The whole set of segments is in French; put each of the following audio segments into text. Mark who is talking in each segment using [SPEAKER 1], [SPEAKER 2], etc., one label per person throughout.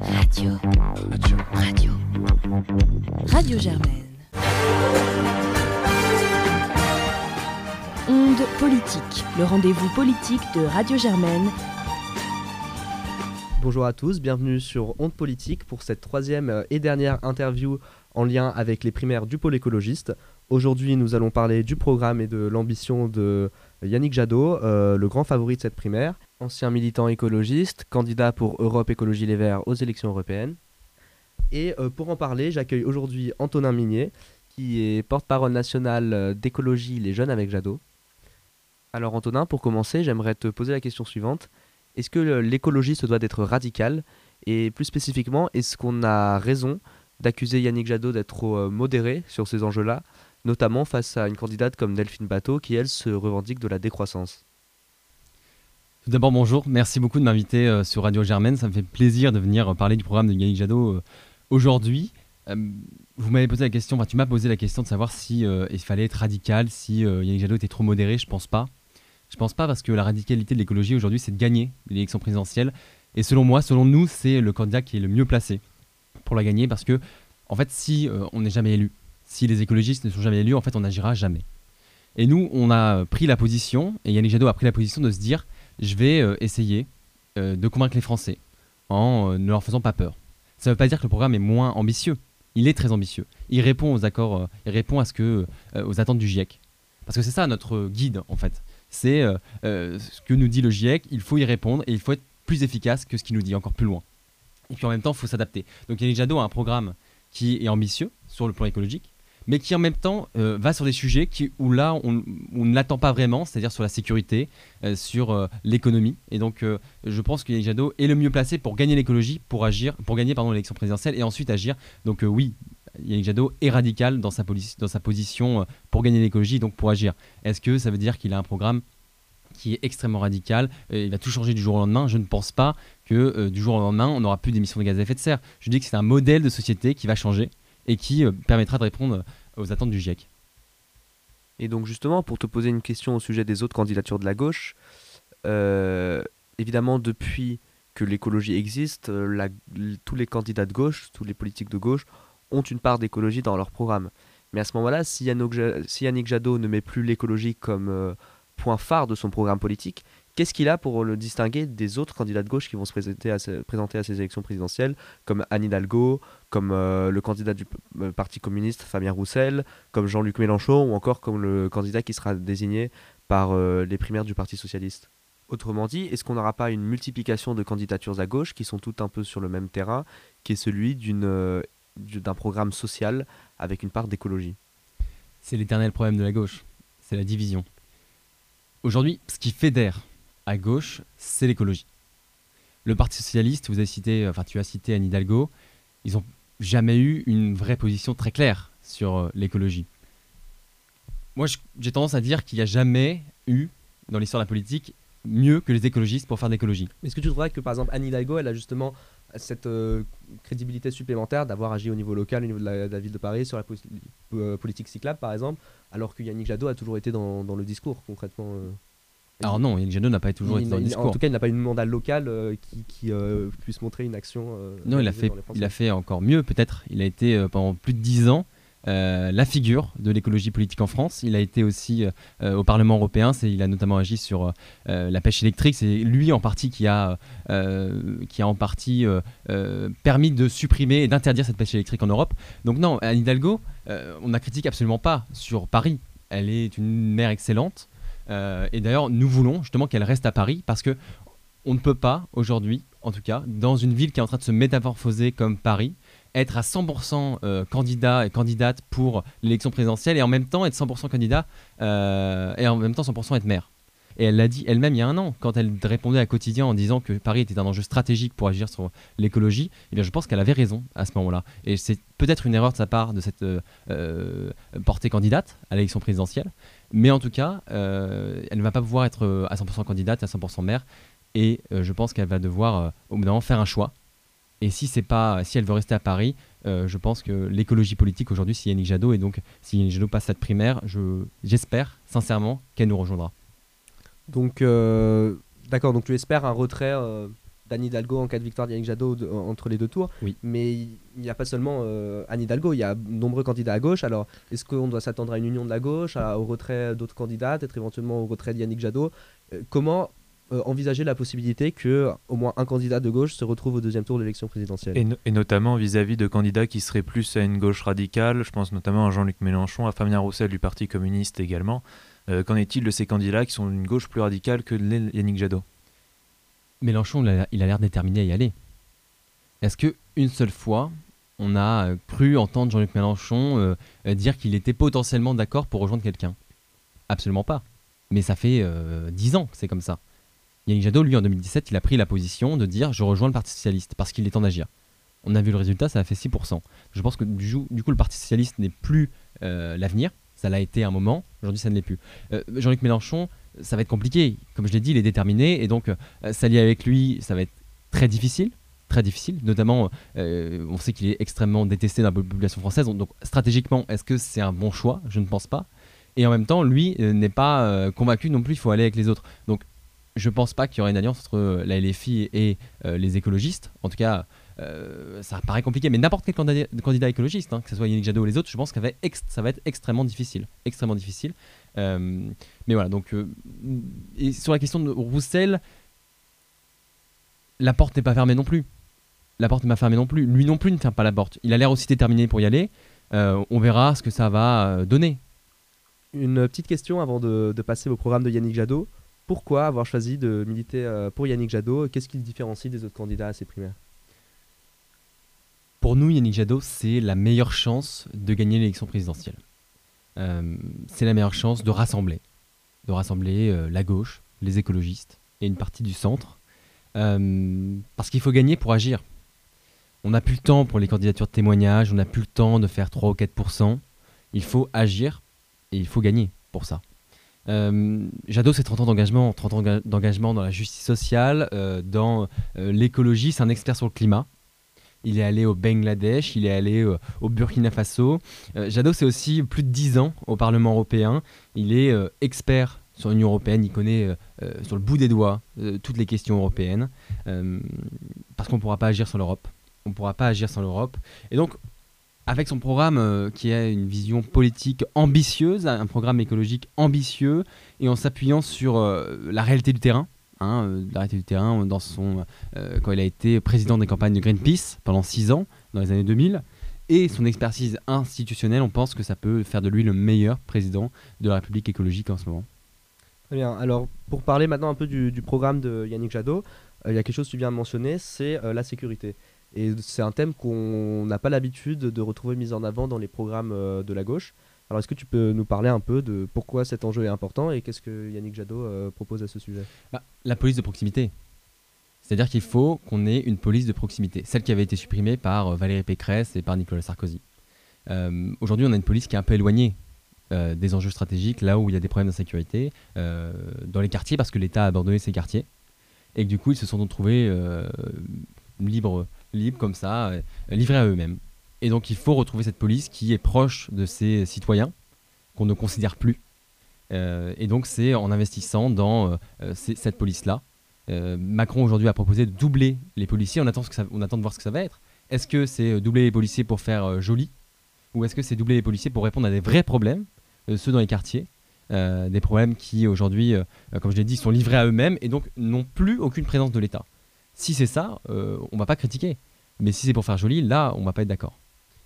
[SPEAKER 1] Radio. Radio. Radio. Radio Germaine. Onde politique, le rendez-vous politique de Radio Germaine.
[SPEAKER 2] Bonjour à tous, bienvenue sur Onde Politique pour cette troisième euh, et dernière interview en lien avec les primaires du pôle écologiste. Aujourd'hui, nous allons parler du programme et de l'ambition de Yannick Jadot, euh, le grand favori de cette primaire, ancien militant écologiste, candidat pour Europe Écologie Les Verts aux élections européennes. Et euh, pour en parler, j'accueille aujourd'hui Antonin Minier, qui est porte-parole national euh, d'écologie Les Jeunes avec Jadot. Alors Antonin, pour commencer, j'aimerais te poser la question suivante. Est-ce que l'écologie se doit d'être radicale? Et plus spécifiquement, est-ce qu'on a raison d'accuser Yannick Jadot d'être trop modéré sur ces enjeux-là notamment face à une candidate comme Delphine Bateau qui, elle, se revendique de la décroissance?
[SPEAKER 3] Tout d'abord, bonjour. Merci beaucoup de m'inviter euh, sur Radio Germaine. Ça me fait plaisir de venir parler du programme de Yannick Jadot euh, aujourd'hui. Euh, vous m'avez posé la question, tu m'as posé la question de savoir si il fallait être radical, si Yannick Jadot était trop modéré. Je pense pas. Je pense pas parce que la radicalité de l'écologie aujourd'hui, c'est de gagner l'élection présidentielle. Et selon moi, selon nous, c'est le candidat qui est le mieux placé pour la gagner parce que, en fait, si on n'est jamais élu, si les écologistes ne sont jamais élus, en fait, on n'agira jamais. Et nous, on a pris la position, et Yannick Jadot a pris la position de se dire je vais euh, essayer euh, de convaincre les Français en euh, ne leur faisant pas peur. Ça ne veut pas dire que le programme est moins ambitieux. Il est très ambitieux. Il répond aux accords, il répond à ce que, aux attentes du GIEC. Parce que c'est ça notre guide, en fait. C'est ce que nous dit le GIEC, il faut y répondre et il faut être plus efficace que ce qu'il nous dit, encore plus loin. Et puis en même temps, il faut s'adapter. Donc Yannick Jadot a un programme qui est ambitieux sur le plan écologique, mais qui en même temps euh, va sur des sujets où là on, ne l'attend pas vraiment, c'est-à-dire sur la sécurité, euh, sur euh, l'économie. Et donc je pense que Yannick Jadot est le mieux placé pour gagner l'écologie, pour agir, pour gagner pardon l'élection présidentielle et ensuite agir. Donc oui, Yannick Jadot est radical dans sa, dans sa position pour gagner l'écologie, donc pour agir. Est-ce que ça veut dire qu'il a un programme qui est extrêmement radical, il va tout changer du jour au lendemain? Je ne pense pas que du jour au lendemain, on n'aura plus d'émissions de gaz à effet de serre. Je dis que c'est un modèle de société qui va changer et qui permettra de répondre aux attentes du GIEC.
[SPEAKER 2] Et donc justement, pour te poser une question au sujet des autres candidatures de la gauche, euh, évidemment, depuis que l'écologie existe, euh, tous les candidats de gauche, tous les politiques de gauche ont une part d'écologie dans leur programme. Mais à ce moment-là, si, Yannick Jadot ne met plus l'écologie comme euh, point phare de son programme politique, Qu'est-ce qu'il a pour le distinguer des autres candidats de gauche qui vont se présenter à, ces élections présidentielles, comme Anne Hidalgo, comme euh, le candidat du euh, Parti communiste Fabien Roussel, comme Jean-Luc Mélenchon, ou encore comme le candidat qui sera désigné par euh, les primaires du Parti socialiste. Autrement dit, est-ce qu'on n'aura pas une multiplication de candidatures à gauche qui sont toutes un peu sur le même terrain, qui est celui d'un programme social avec une part d'écologie?
[SPEAKER 3] C'est l'éternel problème de la gauche, c'est la division. Aujourd'hui, ce qui fédère à gauche, c'est l'écologie. Le Parti socialiste, vous avez cité, enfin tu as cité Anne Hidalgo, ils n'ont jamais eu une vraie position très claire sur euh, l'écologie. Moi, j'ai tendance à dire qu'il n'y a jamais eu, dans l'histoire de la politique, mieux que les écologistes pour faire d'écologie.
[SPEAKER 2] Est-ce que tu trouverais que, par exemple, Anne Hidalgo, elle a justement cette euh, crédibilité supplémentaire d'avoir agi au niveau local, au niveau de la, ville de Paris, sur la euh, politique cyclable, par exemple, alors que Yannick Jadot a toujours été dans le discours, concrètement
[SPEAKER 3] alors non, Yannick Jadot n'a pas toujours été dans le discours.
[SPEAKER 2] En tout cas, il n'a pas une mandat local euh, qui, euh, puisse montrer une action. Euh,
[SPEAKER 3] non, il a, fait, il a fait encore mieux peut-être. Il a été pendant plus de dix ans la figure de l'écologie politique en France. Il a été aussi au Parlement européen. Il a notamment agi sur la pêche électrique. C'est lui en partie qui a, qui a en partie permis de supprimer et d'interdire cette pêche électrique en Europe. Donc non, Anne Hidalgo, on n'a critique absolument pas sur Paris. Elle est une maire excellente. Euh, et d'ailleurs, nous voulons justement qu'elle reste à Paris parce que on ne peut pas aujourd'hui, en tout cas, dans une ville qui est en train de se métamorphoser comme Paris, être à 100% euh, candidat et candidate pour l'élection présidentielle et en même temps être 100% candidat euh, et en même temps 100% être maire. Et elle l'a dit elle-même il y a un an, quand elle répondait à Quotidien en disant que Paris était un enjeu stratégique pour agir sur l'écologie, eh bien je pense qu'elle avait raison à ce moment-là. Et c'est peut-être une erreur de sa part de cette portée candidate à l'élection présidentielle. Mais en tout cas, euh, elle ne va pas pouvoir être euh, à 100% candidate, à 100% maire. Et euh, je pense qu'elle va devoir, au bout d'un moment, faire un choix. Et si, c'est pas, si elle veut rester à Paris, je pense que l'écologie politique aujourd'hui, c'est Yannick Jadot. Et donc, si Yannick Jadot passe cette primaire, j'espère sincèrement qu'elle nous rejoindra.
[SPEAKER 2] Donc, d'accord, donc tu espères un retrait d'Anne Hidalgo en cas de victoire d'Yannick Jadot entre les deux tours.
[SPEAKER 3] Oui.
[SPEAKER 2] Mais il n'y a pas seulement euh, Anne Hidalgo, il y a de nombreux candidats à gauche. Alors, est-ce qu'on doit s'attendre à une union de la gauche, au retrait d'autres candidats, peut-être éventuellement au retrait d'Yannick Jadot? Euh, Comment euh, envisager la possibilité que au moins un candidat de gauche se retrouve au deuxième tour de l'élection présidentielle?
[SPEAKER 4] Et, notamment vis-à-vis de candidats qui seraient plus à une gauche radicale, je pense notamment à Jean-Luc Mélenchon, à Fabien Roussel du Parti communiste également. Euh, qu'en est-il de ces candidats qui sont d'une gauche plus radicale que Yannick Jadot?
[SPEAKER 3] Mélenchon, il a l'air déterminé à y aller. Est-ce que une seule fois, on a cru entendre Jean-Luc Mélenchon euh, dire qu'il était potentiellement d'accord pour rejoindre quelqu'un? Absolument pas. Mais ça fait dix ans que c'est comme ça. Yannick Jadot, lui, en 2017, il a pris la position de dire je rejoins le Parti Socialiste parce qu'il est temps d'agir. On a vu le résultat, ça a fait 6%. Je pense que du, coup, le Parti Socialiste n'est plus euh, l'avenir. Ça l'a été un moment, aujourd'hui ça ne l'est plus. Euh, Jean-Luc Mélenchon, ça va être compliqué. Comme je l'ai dit, il est déterminé et donc euh, s'allier avec lui, ça va être très difficile. Très difficile, notamment on sait qu'il est extrêmement détesté dans la population française. Donc stratégiquement, est-ce que c'est un bon choix? Je ne pense pas. Et en même temps, lui n'est pas convaincu non plus, il faut aller avec les autres. Donc je pense pas qu'il y aurait une alliance entre la LFI et euh, les écologistes. En tout cas, euh, ça paraît compliqué, mais n'importe quel candidat, écologiste, hein, que ce soit Yannick Jadot ou les autres, je pense que ça va être extrêmement difficile. Extrêmement difficile. Euh, mais voilà, donc. et sur la question de Roussel, la porte n'est pas fermée non plus. La porte n'est pas fermée non plus. Lui non plus ne ferme pas la porte. Il a l'air aussi déterminé pour y aller. on verra ce que ça va donner.
[SPEAKER 2] Une petite question avant de, de passer au programme de Yannick Jadot. Pourquoi avoir choisi de militer euh, pour Yannick Jadot Qu'est-ce qui le différencie des autres candidats à ces primaires?
[SPEAKER 3] Pour nous, Yannick Jadot, c'est la meilleure chance de gagner l'élection présidentielle. Euh, c'est la meilleure chance de rassembler, de rassembler euh, la gauche, les écologistes et une partie du centre. parce qu'il faut gagner pour agir. On n'a plus le temps pour les candidatures de témoignage, on n'a plus le temps de faire 3 ou 4%. Il faut agir et il faut gagner pour ça. Euh, Jadot, c'est 30 ans d'engagement, 30 ans d'engagement dans la justice sociale, euh, dans euh, l'écologie, c'est un expert sur le climat. Il est allé au Bangladesh, il est allé au Burkina Faso. Jadot, c'est aussi plus de 10 ans au Parlement européen. Il est expert sur l'Union européenne, il connaît sur le bout des doigts toutes les questions européennes, parce qu'on ne pourra pas agir sans l'Europe. On ne pourra pas agir sans l'Europe. Et donc, avec son programme euh, qui a une vision politique ambitieuse, un programme écologique ambitieux, et en s'appuyant sur euh, la réalité du terrain. Hein, euh, réalité du terrain dans son, quand il a été président des campagnes de Greenpeace pendant six ans, dans les années 2000, et son expertise institutionnelle, on pense que ça peut faire de lui le meilleur président de la République écologique en ce moment.
[SPEAKER 2] Très bien. Alors, pour parler maintenant un peu du, programme de Yannick Jadot, il y a quelque chose que tu viens de mentionner, c'est la sécurité. Et c'est un thème qu'on n'a pas l'habitude de retrouver mis en avant dans les programmes euh, de la gauche. Alors est-ce que tu peux nous parler un peu de pourquoi cet enjeu est important et qu'est-ce que Yannick Jadot euh, propose à ce sujet?
[SPEAKER 3] Bah, La police de proximité. C'est-à-dire qu'il faut qu'on ait une police de proximité, celle qui avait été supprimée par euh, Valérie Pécresse et par Nicolas Sarkozy. Aujourd'hui, on a une police qui est un peu éloignée des enjeux stratégiques, là où il y a des problèmes d'insécurité, dans les quartiers, parce que l'État a abandonné ces quartiers, et que du coup, ils se sont retrouvés libres libres comme ça, euh, livrés à eux-mêmes. Et donc il faut retrouver cette police qui est proche de ses citoyens, qu'on ne considère plus. Euh, et donc c'est en investissant dans euh, cette police-là. Macron aujourd'hui a proposé de doubler les policiers. On attend, de voir ce que ça va être. Est-ce que c'est doubler les policiers pour faire joli? Ou est-ce que c'est doubler les policiers pour répondre à des vrais problèmes, ceux dans les quartiers Des problèmes qui aujourd'hui, comme je l'ai dit, sont livrés à eux-mêmes et donc n'ont plus aucune présence de l'État? Si c'est ça, euh, on va pas critiquer. Mais si c'est pour faire joli, là, on va pas être d'accord.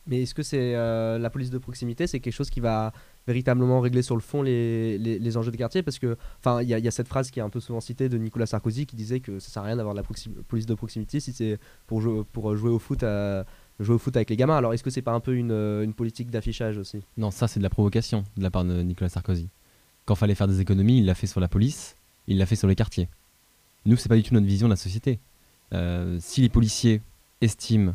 [SPEAKER 2] Mais est-ce que c'est euh, la police de proximité, c'est quelque chose qui va véritablement régler sur le fond les, les, enjeux de quartier? Parce que, enfin, il y, a cette phrase qui est un peu souvent citée de Nicolas Sarkozy qui disait que ça sert à rien d'avoir la police de proximité si c'est pour, jouer, pour jouer au foot avec les gamins. Alors est-ce que c'est pas un peu une, une politique d'affichage aussi?
[SPEAKER 3] Non, ça c'est de la provocation de la part de Nicolas Sarkozy. Quand fallait faire des économies, il l'a fait sur la police, il l'a fait sur les quartiers. Nous, c'est pas du tout notre vision de la société. Euh, si les policiers estiment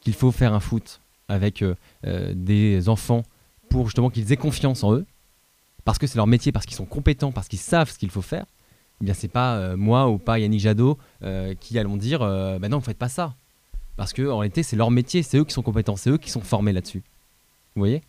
[SPEAKER 3] qu'il faut faire un foot avec euh, euh, des enfants pour justement qu'ils aient confiance en eux, parce que c'est leur métier, parce qu'ils sont compétents, parce qu'ils savent ce qu'il faut faire, eh bien c'est pas moi ou pas Yannick Jadot qui allons dire bah non, vous faites pas ça. Parce que en réalité, c'est leur métier, c'est eux qui sont compétents, c'est eux qui sont formés là-dessus. Vous voyez?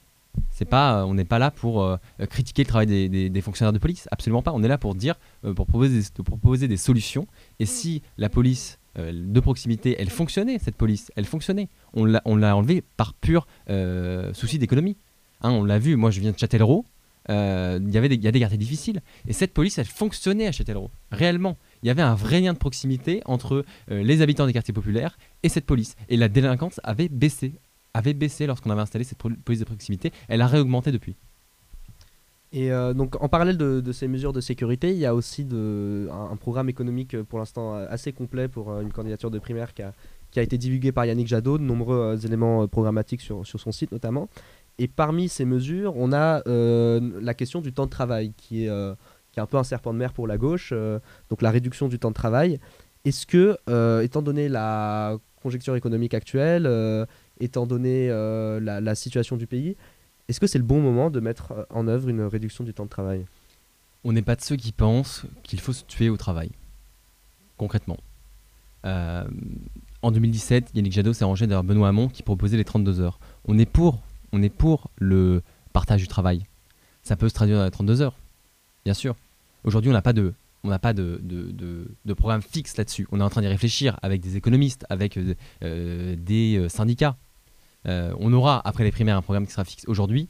[SPEAKER 3] C'est pas, on n'est pas là pour critiquer le travail des, fonctionnaires de police, absolument pas. On est là pour dire, pour proposer des solutions. Et si la police euh, de proximité, elle fonctionnait, cette police, elle fonctionnait. On l'a, enlevée par pur euh, souci d'économie. Hein, on l'a vu, moi je viens de Châtellerault, euh, il y avait des- il y a des quartiers difficiles. Et cette police, elle fonctionnait à Châtellerault, réellement. Il y avait un vrai lien de proximité entre les habitants des quartiers populaires et cette police. Et la délinquance avait baissé, avait baissé lorsqu'on avait installé cette police de proximité. Elle a réaugmenté depuis.
[SPEAKER 2] Et euh, donc, en parallèle de, ces mesures de sécurité, il y a aussi un, programme économique euh, pour l'instant euh, assez complet pour une candidature de primaire qui a, été divulgué par Yannick Jadot, de nombreux éléments programmatiques sur, son site notamment. Et parmi ces mesures, on a la question du temps de travail qui est, un peu un serpent de mer pour la gauche, donc la réduction du temps de travail. Est-ce que, étant donné la conjecture économique actuelle, étant donné la situation du pays, est-ce que c'est le bon moment de mettre euh, en œuvre une réduction du temps de travail?
[SPEAKER 3] On n'est pas de ceux qui pensent qu'il faut se tuer au travail, concrètement. Euh, en 2017, Yannick Jadot s'est rangé derrière Benoît Hamon qui proposait les 32 heures. On est pour, on est pour le partage du travail. Ça peut se traduire dans les 32 heures, bien sûr. Aujourd'hui, on n'a pas de, on n'a programme fixe là-dessus. On est en train d'y réfléchir avec des économistes, avec euh, des syndicats. Euh, on aura, après les primaires, un programme qui sera fixe. Aujourd'hui,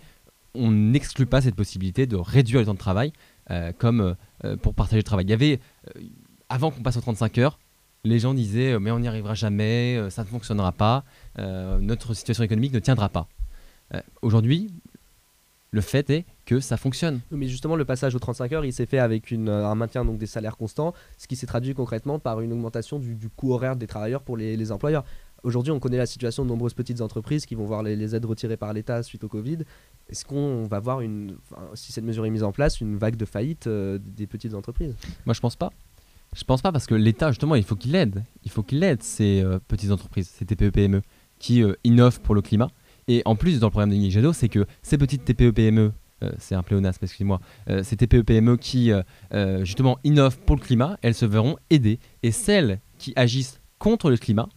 [SPEAKER 3] on n'exclut pas cette possibilité de réduire le temps de travail euh, comme euh, pour partager le travail. Il y avait, avant qu'on passe aux 35 heures, les gens disaient mais on n'y arrivera jamais, ça ne fonctionnera pas, notre situation économique ne tiendra pas. Aujourd'hui, le fait est que ça fonctionne.
[SPEAKER 2] Mais justement, le passage aux 35 heures, il s'est fait avec un maintien donc, des salaires constants, ce qui s'est traduit concrètement par une augmentation du, coût horaire des travailleurs pour les employeurs. Aujourd'hui, on connaît la situation de nombreuses petites entreprises qui vont voir les, aides retirées par l'État suite au Covid. Est-ce qu'on va voir, une, si cette mesure est mise en place, une vague de faillite euh, des petites entreprises?
[SPEAKER 3] Moi, je pense pas. Je pense pas parce que l'État, justement, il faut qu'il aide. Il faut qu'il aide ces euh, petites entreprises, ces TPE-PME, qui euh, innovent pour le climat. Et en plus, dans le programme de Jadot, c'est que ces petites TPE-PME, euh, c'est un pléonasme, excusez-moi, ces TPE-PME qui, euh, euh, justement, innovent pour le climat, elles se verront aidées. Et celles qui agissent contre le climat,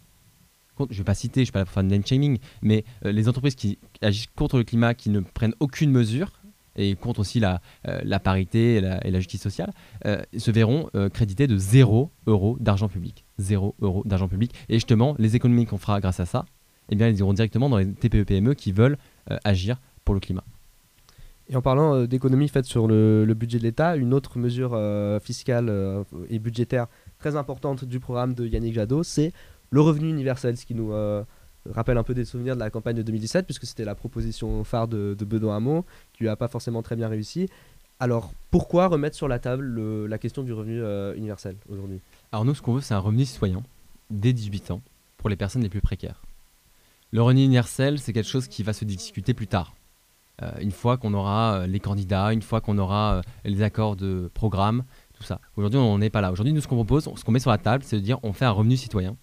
[SPEAKER 3] contre- je ne vais pas citer, je ne suis pas là pour de name shaming, mais euh, les entreprises qui agissent contre le climat, qui ne prennent aucune mesure, et contre aussi la, euh, parité et la, justice sociale, euh, se verront crédités de 0 euros d'argent public. 0 euros d'argent public. Et justement, les économies qu'on fera grâce à ça, eh bien, elles iront directement dans les TPE-PME qui veulent agir pour le climat.
[SPEAKER 2] Et en parlant euh, d'économies faites sur le, budget de l'État, une autre mesure fiscale et budgétaire très importante du programme de Yannick Jadot, c'est le revenu universel, ce qui nous euh, rappelle un peu des souvenirs de la campagne de 2017, puisque c'était la proposition phare de, de Benoît Hamon, qui n'a pas forcément très bien réussi. Alors, pourquoi remettre sur la table le- la question du revenu euh, universel aujourd'hui?
[SPEAKER 3] Alors nous, ce qu'on veut, c'est un revenu citoyen dès 18 ans pour les personnes les plus précaires. Le revenu universel, c'est quelque chose qui va se discuter plus tard. Euh, une fois qu'on aura les candidats, une fois qu'on aura les accords de programme, tout ça. Aujourd'hui, on n'est pas là. Aujourd'hui, nous, ce qu'on propose, ce qu'on met sur la table, c'est de dire on fait un revenu citoyen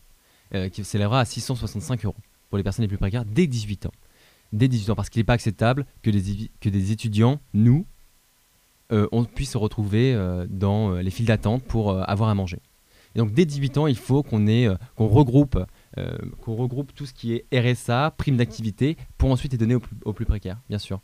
[SPEAKER 3] euh, qui s'élèvera à 665 euros pour les personnes les plus précaires dès 18 ans. Dès 18 ans, parce qu'il n'est pas acceptable que des, que des étudiants, nous, euh, on puisse se retrouver euh, dans euh, les files d'attente pour avoir à manger. Donc dès 18 ans, il faut qu'on qu'on regroupe, qu'on regroupe tout ce qui est RSA, prime d'activité, pour ensuite les donner aux plus, précaires, bien sûr.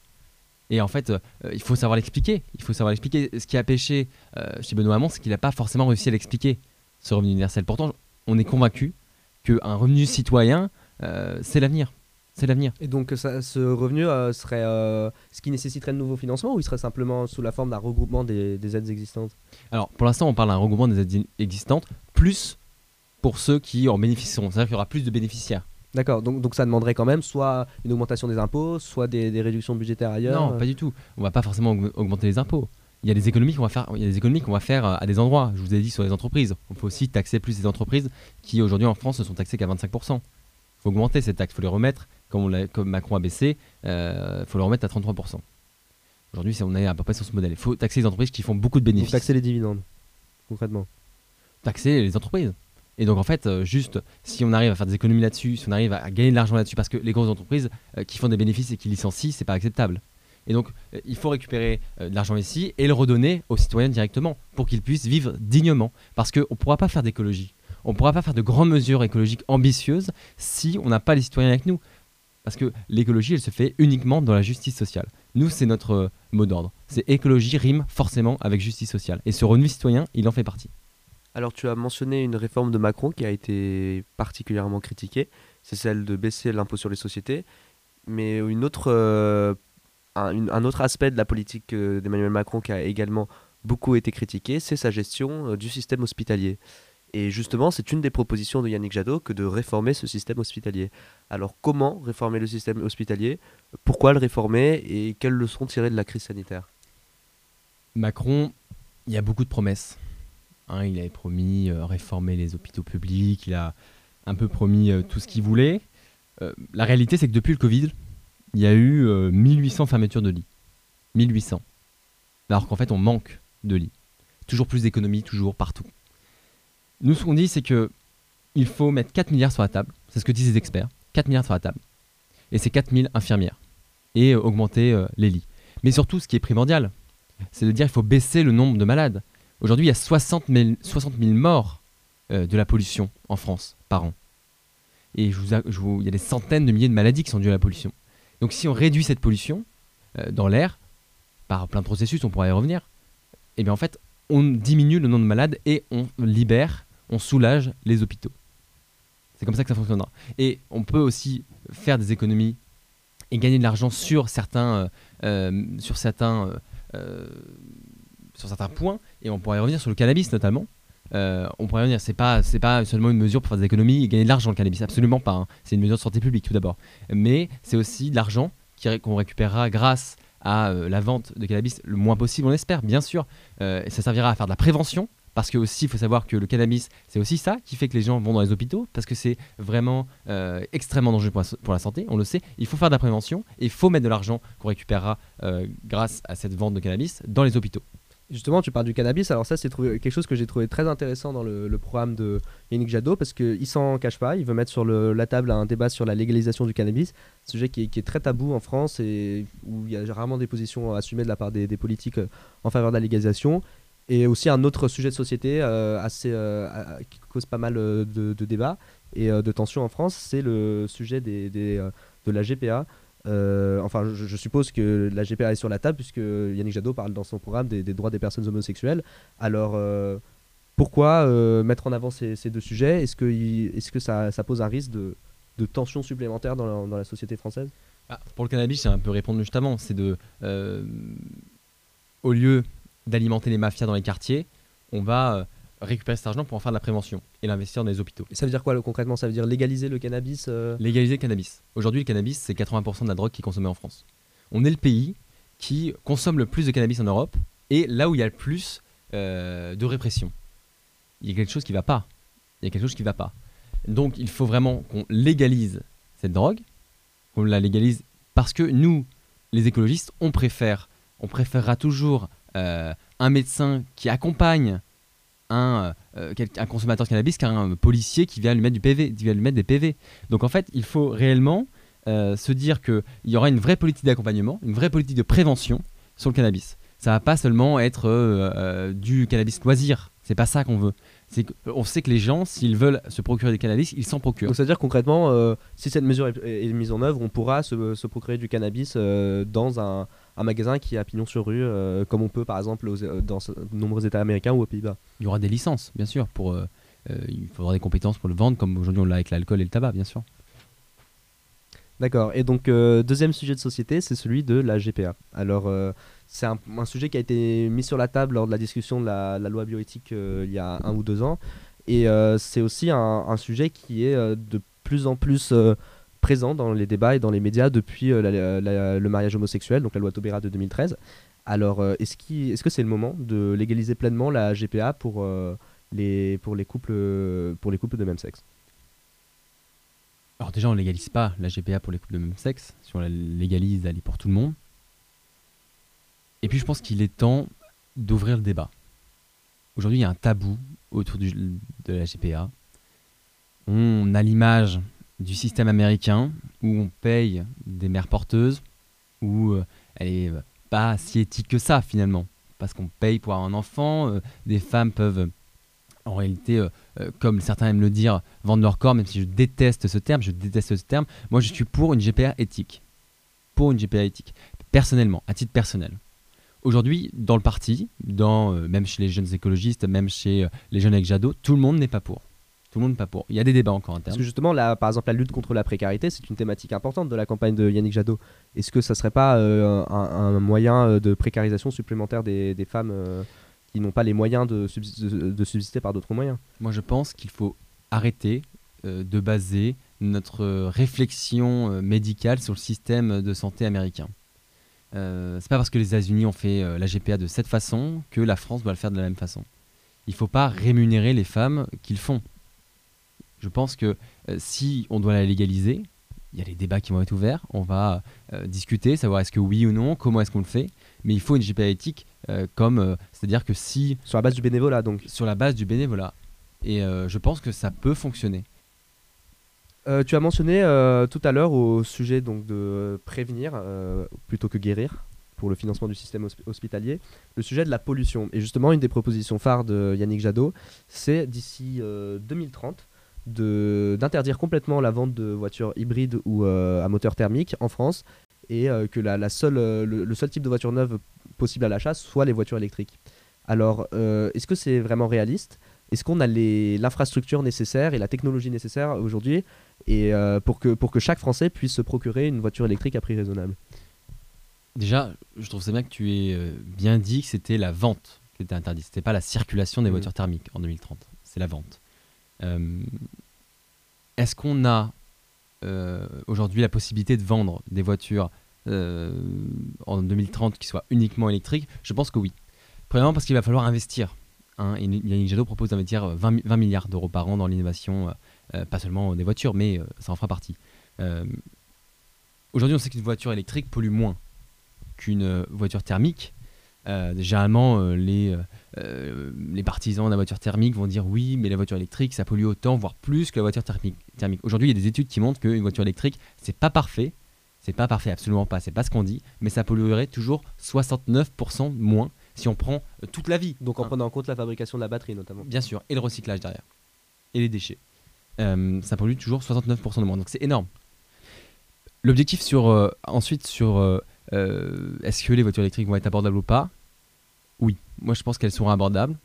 [SPEAKER 3] Et en fait, il faut savoir l'expliquer. Il faut savoir l'expliquer. Ce qui a pêché euh, chez Benoît Hamon, c'est qu'il n'a pas forcément réussi à l'expliquer, ce revenu universel. Pourtant, on est convaincu qu'un revenu citoyen, euh, c'est l'avenir. C'est l'avenir.
[SPEAKER 2] Et donc, ça- ce revenu euh, serait euh, ce qui nécessiterait de nouveaux financements ou il serait simplement sous la forme d'un regroupement des, des aides existantes?
[SPEAKER 3] Alors, pour l'instant, on parle d'un regroupement des aides existantes, plus pour ceux qui en bénéficieront. C'est-à-dire qu'il y aura plus de bénéficiaires.
[SPEAKER 2] D'accord, donc, donc ça demanderait quand même soit une augmentation des impôts, soit des, des réductions budgétaires ailleurs?
[SPEAKER 3] Non, pas du tout. On va pas forcément aug- augmenter les impôts. Il y a des économies qu'on va faire. Il y a des économies qu'on va faire euh, à des endroits. Je vous ai dit sur les entreprises. On peut aussi taxer plus les entreprises qui aujourd'hui en France ne sont taxées qu'à 25 Il faut augmenter ces taxes. Il faut les remettre comme, on comme Macron a baissé. Il faut les remettre à 33 Aujourd'hui, c'est- on est à peu près sur ce modèle. Il faut taxer les entreprises qui font beaucoup de bénéfices.
[SPEAKER 2] taxer les dividendes, concrètement.
[SPEAKER 3] taxer les entreprises. Et donc en fait, euh, juste si on arrive à faire des économies là-dessus, si on arrive à gagner de l'argent là-dessus, parce que les grosses entreprises euh, qui font des bénéfices et qui licencient, c'est pas acceptable. Et donc euh, il faut récupérer euh, de l'argent ici et le redonner aux citoyens directement pour qu'ils puissent vivre dignement. Parce qu'on ne pourra pas faire d'écologie. On ne pourra pas faire de grandes mesures écologiques ambitieuses si on n'a pas les citoyens avec nous. Parce que l'écologie, elle se fait uniquement dans la justice sociale. Nous, c'est notre euh, mot d'ordre. C'est écologie rime forcément avec justice sociale. Et ce revenu citoyen, il en fait partie.
[SPEAKER 5] Alors tu as mentionné une réforme de Macron qui a été particulièrement critiquée, c'est celle de baisser l'impôt sur les sociétés, mais une autre, un, autre aspect de la politique euh, d'Emmanuel Macron qui a également beaucoup été critiqué, c'est sa gestion euh, du système hospitalier. Et justement, c'est une des propositions de Yannick Jadot que de réformer ce système hospitalier. Alors comment réformer le système hospitalier? Pourquoi le réformer? Et quelles leçons tirer de la crise sanitaire?
[SPEAKER 3] Macron, il y a beaucoup de promesses. Hein, il avait promis euh, réformer les hôpitaux publics, il a un peu promis tout ce qu'il voulait. La réalité, c'est que depuis le Covid, il y a eu euh, 1800 fermetures de lits. 1800. Alors qu'en fait, on manque de lits. Toujours plus d'économies, toujours partout. Nous, ce qu'on dit, c'est que il faut mettre 4 milliards sur la table. C'est ce que disent les experts. 4 milliards sur la table. Et c'est 4000 infirmières. Et euh, augmenter euh, les lits. Mais surtout, ce qui est primordial, c'est de dire qu'il faut baisser le nombre de malades. Aujourd'hui, il y a 60 000, 60 000 morts euh, de la pollution en France par an. Et il y a des centaines de milliers de maladies qui sont dues à la pollution. Donc si on réduit cette pollution euh, dans l'air, par plein de processus, on pourra y revenir, et bien en fait, on diminue le nombre de malades et on libère, on soulage les hôpitaux. C'est comme ça que ça fonctionnera. Et on peut aussi faire des économies et gagner de l'argent sur certains, euh, euh, sur certains sur certains points, et on pourrait y revenir sur le cannabis notamment. Euh, on pourrait revenir, c'est pas, c'est pas seulement une mesure pour faire des économies et gagner de l'argent le cannabis, absolument pas. hein. C'est une mesure de santé publique tout d'abord. Mais c'est aussi de l'argent qu'on récupérera grâce à euh, la vente de cannabis le moins possible, on espère, bien sûr. Euh, et ça servira à faire de la prévention. Parce que aussi, il faut savoir que le cannabis, c'est aussi ça qui fait que les gens vont dans les hôpitaux, parce que c'est vraiment extrêmement dangereux pour la, pour la santé, on le sait. Il faut faire de la prévention et il faut mettre de l'argent qu'on récupérera grâce à cette vente de cannabis dans les hôpitaux.
[SPEAKER 2] Justement, tu parles du cannabis. Alors ça, c'est quelque chose que j'ai trouvé très intéressant dans le, programme de Yannick Jadot parce qu'il s'en cache pas. Il veut mettre sur la table un débat sur la légalisation du cannabis, sujet qui est, très tabou en France et où il y a rarement des positions assumées de la part des, politiques euh, en faveur de la légalisation. Et aussi un autre sujet de société euh, assez, euh, qui cause pas mal de, débats et de tensions en France, c'est le sujet de la GPA. Euh, enfin, je, suppose que la GPA est sur la table puisque Yannick Jadot parle dans son programme des, droits des personnes homosexuelles. Alors, euh, pourquoi euh, mettre en avant ces, deux sujets? Est-ce que, ça, pose un risque de, de tension supplémentaire dans la, société française?
[SPEAKER 3] Ah, pour le cannabis, j'ai un peu répondu juste avant. C'est de. au lieu d'alimenter les mafias dans les quartiers, on va récupérer cet argent pour en faire de la prévention et l'investir dans les hôpitaux.
[SPEAKER 2] Ça veut dire quoi le- concrètement? Ça veut dire légaliser le cannabis euh,
[SPEAKER 3] Légaliser le cannabis. Aujourd'hui, le cannabis, c'est 80% de la drogue qui est consommée en France. On est le pays qui consomme le plus de cannabis en Europe et là où il y a le plus euh, de répression. Il y a quelque chose qui ne va pas. Il y a quelque chose qui ne va pas. Donc, il faut vraiment qu'on légalise cette drogue, qu'on la légalise parce que nous, les écologistes, on préfère, on préférera toujours euh, un médecin qui accompagne un, euh, quel- un consommateur de cannabis qu'un policier qui vient lui mettre du PV, qui vient lui mettre des PV. Donc en fait, il faut réellement euh, se dire qu'il y aura une vraie politique d'accompagnement, une vraie politique de prévention sur le cannabis. Ça va pas seulement être euh, euh, du cannabis loisir. C'est pas ça qu'on veut. C'est on sait que les gens, s'ils veulent se procurer du cannabis, ils s'en procurent.
[SPEAKER 2] Donc, ça veut dire concrètement, euh, si cette mesure est, mise en œuvre, on pourra se, procurer du cannabis euh, dans un, un magasin qui à pignon sur rue, euh, comme on peut par exemple aux- euh, dans de nombreux États américains ou aux Pays-Bas.
[SPEAKER 3] Il y aura des licences, bien sûr. Pour, euh, il faudra des compétences pour le vendre, comme aujourd'hui on l'a avec l'alcool et le tabac, bien sûr.
[SPEAKER 2] D'accord. Et donc, deuxième sujet de société, c'est celui de la GPA. Alors, c'est un, un sujet qui a été mis sur la table lors de la discussion de la, la loi bioéthique il y a un ou deux ans. Et c'est aussi un, un sujet qui est de plus en plus présent dans les débats et dans les médias depuis euh, le mariage homosexuel, donc la loi Taubira de 2013. Alors, euh, est-ce que c'est le moment de légaliser pleinement la GPA pour, euh, les, pour, les, couples, de même sexe?
[SPEAKER 3] Alors déjà, on légalise pas la GPA pour les couples de même sexe. Si on la légalise, elle est pour tout le monde. Et puis je pense qu'il est temps d'ouvrir le débat. Aujourd'hui, il y a un tabou autour de la GPA. On a l'image du système américain où on paye des mères porteuses, où euh, elle est euh, pas si éthique que ça finalement. Parce qu'on paye pour avoir un enfant, euh, des femmes peuvent en réalité, comme certains aiment le dire, vendre leur corps, même si je déteste ce terme, je déteste ce terme. Moi, je suis pour une GPA éthique. Pour une GPA éthique. Personnellement, à titre personnel. Aujourd'hui, dans le parti, dans, même chez les jeunes écologistes, même chez les jeunes avec Jadot, tout le monde n'est pas pour. Tout le monde pas pour. Il y a des débats encore internes.
[SPEAKER 2] Parce que justement, là, par exemple, la lutte contre la précarité, c'est une thématique importante de la campagne de Yannick Jadot. Est-ce que ça serait pas euh, un, un moyen euh, de précarisation supplémentaire des, des femmes euh, qui n'ont pas les moyens de, subs- de- de subsister par d'autres moyens?
[SPEAKER 3] Moi, je pense qu'il faut arrêter euh, de baser notre réflexion médicale sur le système de santé américain. C'est pas parce que les États-Unis ont fait la GPA de cette façon que la France doit le faire de la même façon. Il faut pas rémunérer les femmes qu'ils font. Je pense que euh, si on doit la légaliser, il y a les débats qui vont être ouverts, on va euh, discuter, savoir est-ce que oui ou non, comment est-ce qu'on le fait, mais il faut une GPA éthique euh, comme, c'est-à-dire que si
[SPEAKER 2] Sur la base du bénévolat, donc.
[SPEAKER 3] sur la base du bénévolat. Et je pense que ça peut fonctionner.
[SPEAKER 2] Tu as mentionné tout à l'heure au sujet donc de prévenir plutôt que guérir pour le financement du système hosp- hospitalier, le sujet de la pollution. Et justement, une des propositions phares de Yannick Jadot, c'est d'ici euh, 2030 de- d'interdire complètement la vente de voitures hybrides ou euh, à moteur thermique en France et euh, que la, la seule, euh, le, le seul type de voiture neuve possible à l'achat soit les voitures électriques. Alors, est-ce que c'est vraiment réaliste? Est-ce qu'on a les- l'infrastructure nécessaire et la technologie nécessaire aujourd'hui et euh, pour, que, pour que chaque Français puisse se procurer une voiture électrique à prix raisonnable?
[SPEAKER 3] Déjà, je trouve ça bien que tu aies bien dit que c'était la vente qui était interdite. C'était pas la circulation des
[SPEAKER 2] Mhm.
[SPEAKER 3] voitures thermiques en 2030. C'est la vente. Euh, Est-ce qu'on a euh, aujourd'hui la possibilité de vendre des voitures euh, en 2030 qui soient uniquement électriques? Je pense que oui. Premièrement parce qu'il va falloir investir. hein. Et Yannick Jadot propose d'investir euh, 20, mi- 20 milliards d'euros par an dans l'innovation, pas seulement des voitures, mais ça en fera partie. Aujourd'hui, on sait qu'une voiture électrique pollue moins qu'une voiture thermique. Généralement, les, euh, les partisans de la voiture thermique vont dire oui, mais la voiture électrique, ça pollue autant, voire plus que la voiture thermique. thermique. Aujourd'hui, il y a des études qui montrent qu'une voiture électrique, c'est pas parfait. C'est pas parfait, absolument pas. C'est pas ce qu'on dit, mais ça polluerait toujours 69% moins si on prend euh, toute la vie.
[SPEAKER 2] Donc en
[SPEAKER 3] Hein.
[SPEAKER 2] prenant en compte la fabrication de la batterie notamment.
[SPEAKER 3] Bien sûr, et le recyclage derrière. Et les déchets. Euh, ça pollue toujours 69% de moins. Donc c'est énorme. L'objectif sur euh, ensuite sur est-ce que les voitures électriques vont être abordables ou pas? Oui, moi je pense qu'elles seront abordables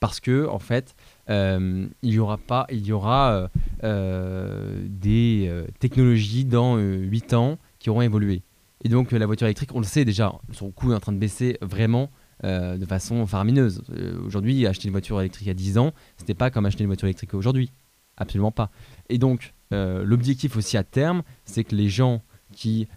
[SPEAKER 3] parce que en fait euh, il y aura pas il y aura euh, euh, des technologies dans 8 ans qui auront évolué. Et donc la voiture électrique, on le sait déjà, son coût est en train de baisser vraiment de façon faramineuse. Aujourd'hui, acheter une voiture électrique à 10 ans, c'était pas comme acheter une voiture électrique aujourd'hui. Absolument pas. Et donc, l'objectif aussi à terme, c'est que les gens qui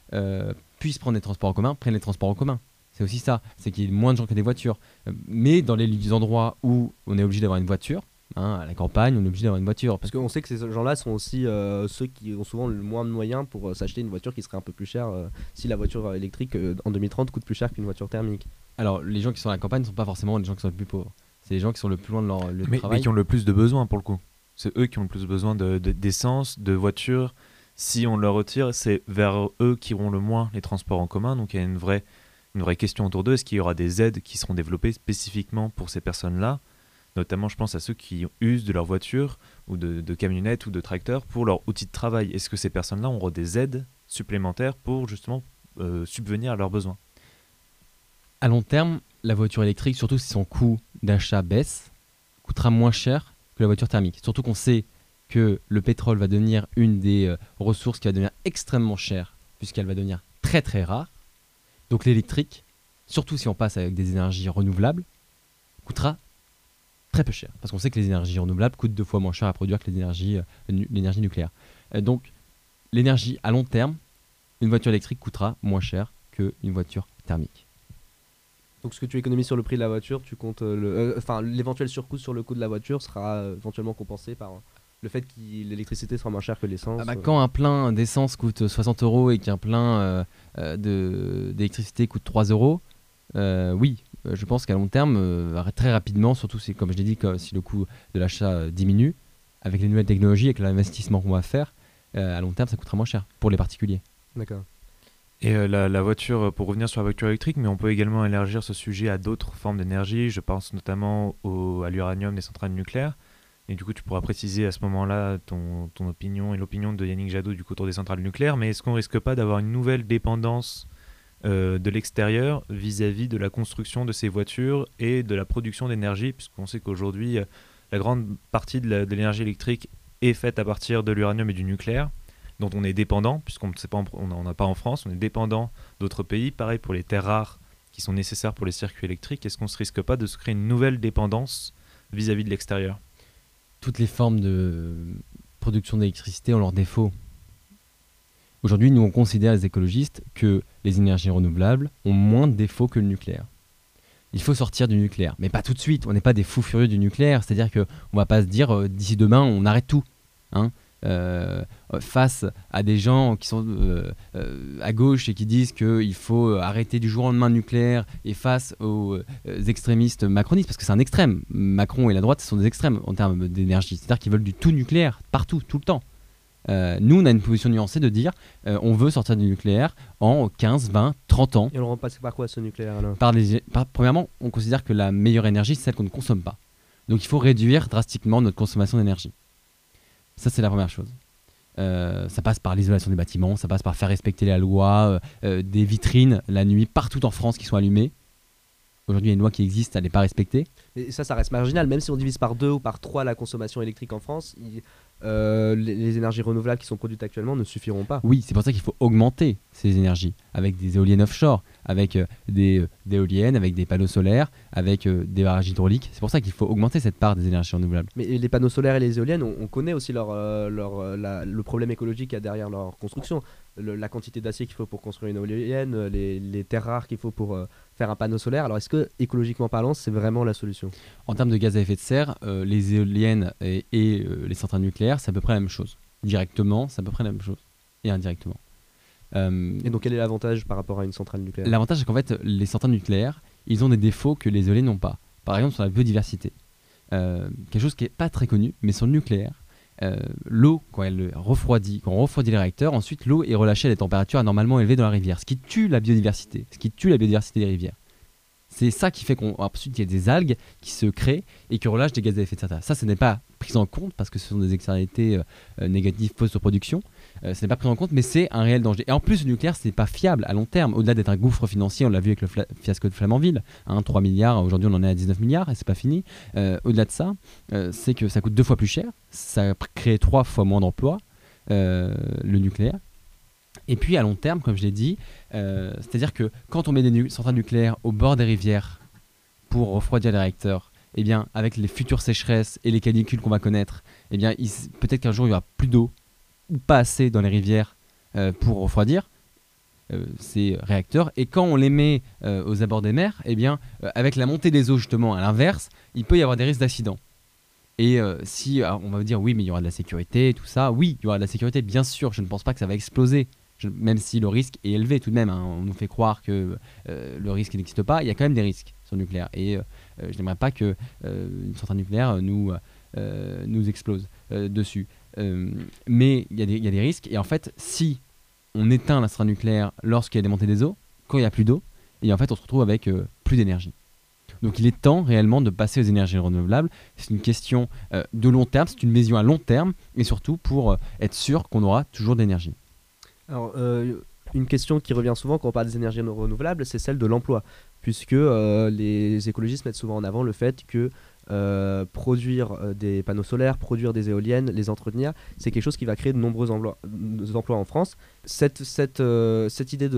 [SPEAKER 3] puissent prendre les transports en commun prennent les transports en commun. C'est aussi ça, c'est qu'il y ait moins de gens que des voitures. Euh, Mais dans les endroits où on est obligé d'avoir une voiture, hein, à la campagne, on est obligé d'avoir une voiture.
[SPEAKER 2] Parce qu'on sait que ces gens-là sont aussi euh, ceux qui ont souvent le moins de moyens pour euh, s'acheter une voiture qui serait un peu plus chère euh, si la voiture électrique euh, en 2030 coûte plus cher qu'une voiture thermique.
[SPEAKER 3] Alors, les gens qui sont à la campagne ne sont pas forcément les gens qui sont les plus pauvres. C'est les gens qui sont le plus loin de leur de
[SPEAKER 4] mais, mais
[SPEAKER 3] travail.
[SPEAKER 4] qui ont le plus de besoins pour le coup. C'est eux qui ont le plus besoin de- de- d'essence, de, voitures. Si on leur retire, c'est vers eux qui auront le moins les transports en commun. Donc il y a une vraie, une vraie question autour d'eux. Est-ce qu'il y aura des aides qui seront développées spécifiquement pour ces personnes-là? Notamment, je pense à ceux qui usent de leur voiture ou de, de camionnettes ou de tracteurs pour leur outil de travail. Est-ce que ces personnes-là auront des aides supplémentaires pour justement euh, subvenir à leurs besoins?
[SPEAKER 3] À long terme, la voiture électrique, surtout si son coût d'achat baisse, coûtera moins cher que la voiture thermique. Surtout qu'on sait que le pétrole va devenir une des euh, ressources qui va devenir extrêmement chère, puisqu'elle va devenir très très rare. Donc l'électrique, surtout si on passe avec des énergies renouvelables, coûtera très peu cher. Parce qu'on sait que les énergies renouvelables coûtent deux fois moins cher à produire que euh, l'énergie nucléaire. Euh, donc l'énergie à long terme, une voiture électrique coûtera moins cher qu'une voiture thermique.
[SPEAKER 2] Donc ce que tu économises sur le prix de la voiture, tu comptes euh, le, enfin l'éventuel surcoût sur le coût de la voiture sera éventuellement compensé par le fait que l'électricité sera moins chère que l'essence.
[SPEAKER 3] Ah bah,
[SPEAKER 2] euh.
[SPEAKER 3] quand un plein d'essence coûte 60 euros et qu'un plein euh, euh, d'électricité coûte 3 euros, euh, oui, euh, je pense qu'à long terme, euh, très rapidement, surtout si, comme je l'ai dit, que si le coût de l'achat euh, diminue, avec les nouvelles technologies, avec l'investissement qu'on va faire, euh, à long terme, ça coûtera moins cher pour les particuliers.
[SPEAKER 2] D'accord.
[SPEAKER 4] Et euh, la, la voiture, euh, pour revenir sur la voiture électrique, mais on peut également élargir ce sujet à d'autres formes d'énergie. Je pense notamment au, à l'uranium des centrales nucléaires. Et du coup, tu pourras préciser à ce moment-là ton, opinion et l'opinion de Yannick Jadot du coup autour des centrales nucléaires. Mais est-ce qu'on risque pas d'avoir une nouvelle dépendance euh, de l'extérieur vis-à-vis de la construction de ces voitures et de la production d'énergie, puisqu'on sait qu'aujourd'hui, euh, la grande partie de de l'énergie électrique est faite à partir de l'uranium et du nucléaire, dont on est dépendant, puisqu'on n'en a pas en France, on est dépendant d'autres pays. Pareil pour les terres rares qui sont nécessaires pour les circuits électriques. Est-ce qu'on ne risque pas de se créer une nouvelle dépendance vis-à-vis de l'extérieur?
[SPEAKER 3] Toutes les formes de production d'électricité ont leurs défauts. Aujourd'hui, nous, on considère, les écologistes, que les énergies renouvelables ont moins de défauts que le nucléaire. Il faut sortir du nucléaire, mais pas tout de suite. On n'est pas des fous furieux du nucléaire, c'est-à-dire qu'on ne va pas se dire euh, d'ici demain, on arrête tout. hein. Euh, face à des gens qui sont euh, euh, à gauche et qui disent qu'il faut arrêter du jour au lendemain le nucléaire, et face aux extrémistes macronistes, parce que c'est un extrême. Macron et la droite, ce sont des extrêmes en termes d'énergie. C'est-à-dire qu'ils veulent du tout nucléaire, partout, tout le temps. Euh, nous, on a une position nuancée de dire euh, on veut sortir du nucléaire en 15, 20, 30 ans.
[SPEAKER 2] Et on le remplace par quoi ce nucléaire alors?
[SPEAKER 3] Par les- par- premièrement, on considère que la meilleure énergie, c'est celle qu'on ne consomme pas. Donc il faut réduire drastiquement notre consommation d'énergie. Ça, c'est la première chose. Euh, ça passe par l'isolation des bâtiments, ça passe par faire respecter la loi, euh, euh, des vitrines la nuit partout en France qui sont allumées. Aujourd'hui, il y a une loi qui existe, elle n'est pas respectée.
[SPEAKER 2] Et ça, ça reste marginal. Même si on divise par deux ou par trois la consommation électrique en France, euh, les, les énergies renouvelables qui sont produites actuellement ne suffiront pas.
[SPEAKER 3] Oui, c'est pour ça qu'il faut augmenter ces énergies avec des éoliennes offshore, avec euh, des, euh, des éoliennes, avec des panneaux solaires, avec des barrages hydrauliques. C'est pour ça qu'il faut augmenter cette part des énergies renouvelables.
[SPEAKER 2] Mais les panneaux solaires et les éoliennes, on, on connaît aussi leur, leur, la- le problème écologique qu'il y a derrière leur construction. Le- la quantité d'acier qu'il faut pour construire une éolienne, euh, les, les terres rares qu'il faut pour euh, faire un panneau solaire. Alors est-ce que, écologiquement parlant, c'est vraiment la solution?
[SPEAKER 3] En termes de gaz à effet de serre, euh, les éoliennes et, et, euh, les centrales nucléaires, c'est à peu près la même chose. Directement, c'est à peu près la même chose. Et indirectement.
[SPEAKER 2] Et donc quel est l'avantage par rapport à une centrale nucléaire?
[SPEAKER 3] L'avantage, c'est qu'en fait, les centrales nucléaires, ils ont des défauts que les éoliennes n'ont pas. Par exemple, sur la biodiversité. Quelque chose qui n'est pas très connu, mais sur le nucléaire, euh, l'eau, quand elle refroidit, quand on refroidit les réacteurs, ensuite l'eau est relâchée à des températures anormalement élevées dans la rivière, ce qui tue la biodiversité, ce qui tue la biodiversité des rivières. C'est ça qui fait qu'ensuite il y a des algues qui se créent et qui relâchent des gaz à effet de serre. Ça, ce n'est pas pris en compte parce que ce sont des externalités euh, euh, négatives post-production. Euh, ce n'est pas pris en compte, mais c'est un réel danger. Et en plus, le nucléaire, ce n'est pas fiable à long terme. Au-delà d'être un gouffre financier, on l'a vu avec le fiasco de Flamanville, hein, 3 milliards, aujourd'hui on en est à 19 milliards et c'est pas fini. Euh, Au-delà de ça, euh, c'est que ça coûte deux fois plus cher, ça crée trois fois moins d'emplois, le nucléaire. Et puis à long terme, comme je l'ai dit, c'est-à-dire que quand on met des centrales nucléaires au bord des rivières pour refroidir les réacteurs, eh bien, avec les futures sécheresses et les canicules qu'on va connaître, eh bien, peut-être qu'un jour il y aura plus d'eau ou pas assez dans les rivières euh, pour refroidir euh, ces réacteurs. Et quand on les met euh, aux abords des mers, eh bien, avec la montée des eaux justement à l'inverse, il peut y avoir des risques d'accident. Et si on va me dire oui, mais il y aura de la sécurité, tout ça, oui, il y aura de la sécurité, bien sûr. Je ne pense pas que ça va exploser, même si le risque est élevé tout de même. hein. On nous fait croire que le risque n'existe pas. Il y a quand même des risques sur le nucléaire. Et je n'aimerais pas que euh, une centrale nucléaire nous nous explose dessus. Euh, mais il y, a des- risques. Et en fait, si on éteint la nucléaire lorsqu'il y a des montées des eaux, quand il n'y a plus d'eau, et en fait, on se retrouve avec euh, plus d'énergie. Donc il est temps réellement de passer aux énergies renouvelables. C'est une question euh, de long terme, c'est une vision à long terme, et surtout pour être sûr qu'on aura toujours d'énergie.
[SPEAKER 2] Alors, une question qui revient souvent quand on parle des énergies no- renouvelables, c'est celle de l'emploi, puisque les écologistes mettent souvent en avant le fait que euh, produire euh, des panneaux solaires, produire des éoliennes, les entretenir, c'est quelque chose qui va créer de nombreux emplois, en France. Cette, cette, euh, idée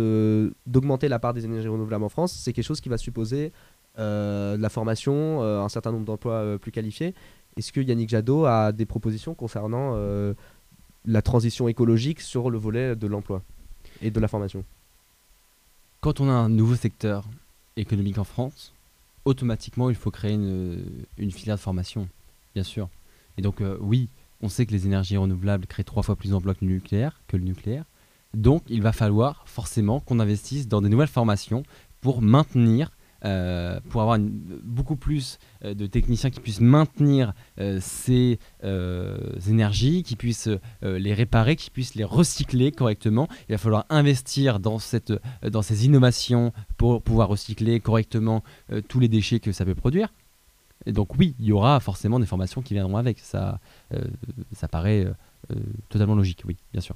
[SPEAKER 2] d'augmenter la part des énergies renouvelables en France, c'est quelque chose qui va supposer de la formation, un certain nombre d'emplois plus qualifiés. Est-ce que Yannick Jadot a des propositions concernant la transition écologique sur le volet de l'emploi et de la formation?
[SPEAKER 3] Quand on a un nouveau secteur économique en France, automatiquement il faut créer une, filière de formation, bien sûr. Et donc euh, oui, on sait que les énergies renouvelables créent trois fois plus d'emplois que le nucléaire, que le nucléaire. Donc il va falloir forcément qu'on investisse dans des nouvelles formations pour maintenir, euh, pour avoir beaucoup plus euh, de techniciens qui puissent maintenir euh, ces énergies, qui puissent les réparer, qui puissent les recycler correctement. Il va falloir investir dans, cette, dans ces innovations pour pouvoir recycler correctement tous les déchets que ça peut produire. Et donc oui, il y aura forcément des formations qui viendront avec. Ça, ça paraît totalement logique, oui, bien sûr.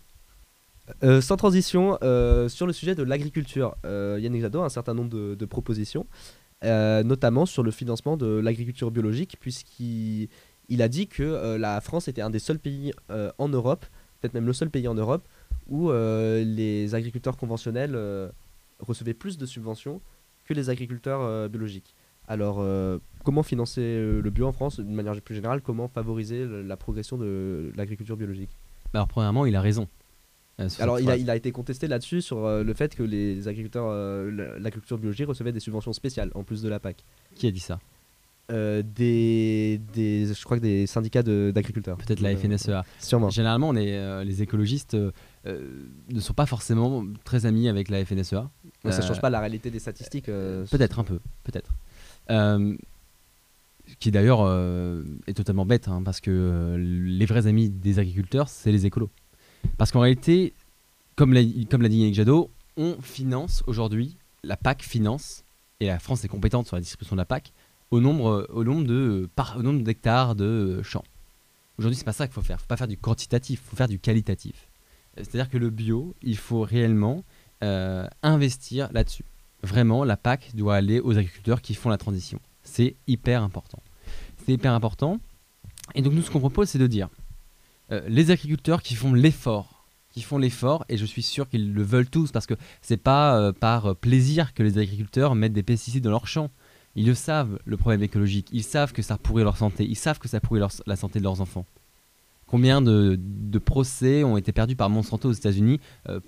[SPEAKER 2] Euh, sans transition, euh, sur le sujet de l'agriculture, euh, Yannick Jadot a un certain nombre de, propositions, euh, notamment sur le financement de l'agriculture biologique, puisqu'il il a dit que la France était un des seuls pays en Europe, peut-être même le seul pays en Europe, où les agriculteurs conventionnels recevaient plus de subventions que les agriculteurs biologiques. Alors, comment financer le bio en France D'une manière plus générale, comment favoriser la progression de l'agriculture biologique?
[SPEAKER 3] Alors, premièrement, il a raison. Sur
[SPEAKER 2] Alors, il a,
[SPEAKER 3] phrase.
[SPEAKER 2] il a été contesté là-dessus sur euh, le fait que les agriculteurs, euh, la- l'agriculture biologique recevaient des subventions spéciales en plus de la PAC.
[SPEAKER 3] Qui a dit ça?
[SPEAKER 2] Euh, des, des, je crois que des syndicats de- d'agriculteurs.
[SPEAKER 3] Peut-être la FNSEA.
[SPEAKER 2] Sûrement.
[SPEAKER 3] Généralement, on est, les écologistes ne sont pas forcément très amis avec la FNSEA.
[SPEAKER 2] Ça
[SPEAKER 3] Euh,
[SPEAKER 2] change pas la réalité des statistiques.
[SPEAKER 3] Peut-être un peu, peut-être. Qui d'ailleurs euh, est totalement bête, hein, parce que euh, les vrais amis des agriculteurs, c'est les écolos. Parce qu'en réalité, comme l'a dit Yannick Jadot, on finance aujourd'hui, la PAC finance, et la France est compétente sur la distribution de la PAC, au nombre, au nombre de par, au nombre d'hectares de champs. Aujourd'hui, c'est pas ça qu'il faut faire. Il faut pas faire du quantitatif, il faut faire du qualitatif. C'est-à-dire que le bio, il faut réellement euh, investir là-dessus. Vraiment, la PAC doit aller aux agriculteurs qui font la transition. C'est hyper important. C'est hyper important. Et donc nous, ce qu'on propose, c'est de dire, euh, les agriculteurs qui font l'effort, qui font l'effort, et je suis sûr qu'ils le veulent tous, parce que c'est pas euh, par plaisir que les agriculteurs mettent des pesticides dans leurs champs. Ils le savent, le problème écologique. Ils savent que ça pourrit leur santé. Ils savent que ça pourrit la santé de leurs enfants. Combien de, procès ont été perdus par Monsanto aux États-Unis euh,